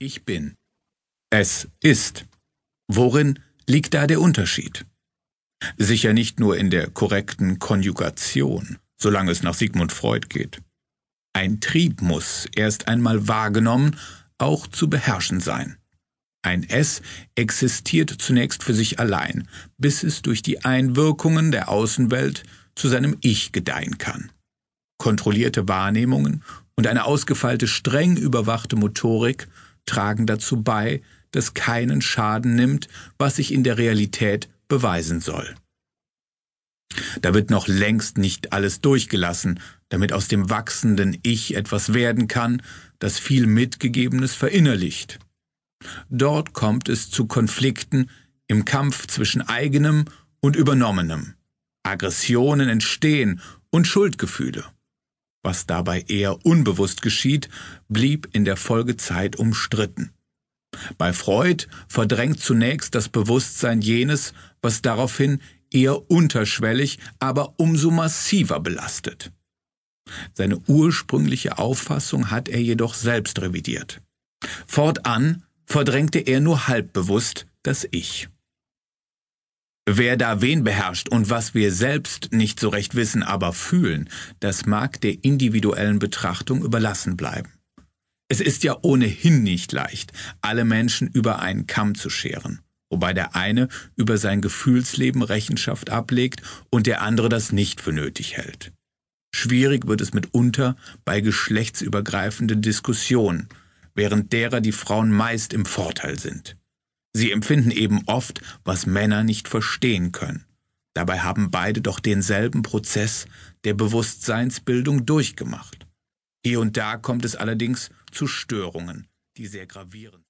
Ich bin. Es ist. Worin liegt da der Unterschied? Sicher nicht nur in der korrekten Konjugation, solange es nach Sigmund Freud geht. Ein Trieb muss, erst einmal wahrgenommen, auch zu beherrschen sein. Ein Es existiert zunächst für sich allein, bis es durch die Einwirkungen der Außenwelt zu seinem Ich gedeihen kann. Kontrollierte Wahrnehmungen und eine ausgefeilte, streng überwachte Motorik tragen dazu bei, dass keinen Schaden nimmt, was sich in der Realität beweisen soll. Da wird noch längst nicht alles durchgelassen, damit aus dem wachsenden Ich etwas werden kann, das viel Mitgegebenes verinnerlicht. Dort kommt es zu Konflikten im Kampf zwischen eigenem und übernommenem. Aggressionen entstehen und Schuldgefühle. Was dabei eher unbewusst geschieht, blieb in der Folgezeit umstritten. Bei Freud verdrängt zunächst das Bewusstsein jenes, was daraufhin eher unterschwellig, aber umso massiver belastet. Seine ursprüngliche Auffassung hat er jedoch selbst revidiert. Fortan verdrängte er nur halbbewusst das Ich. Wer da wen beherrscht und was wir selbst nicht so recht wissen, aber fühlen, das mag der individuellen Betrachtung überlassen bleiben. Es ist ja ohnehin nicht leicht, alle Menschen über einen Kamm zu scheren, wobei der eine über sein Gefühlsleben Rechenschaft ablegt und der andere das nicht für nötig hält. Schwierig wird es mitunter bei geschlechtsübergreifenden Diskussionen, während derer die Frauen meist im Vorteil sind. Sie empfinden eben oft, was Männer nicht verstehen können. Dabei haben beide doch denselben Prozess der Bewusstseinsbildung durchgemacht. Hier und da kommt es allerdings zu Störungen, die sehr gravierend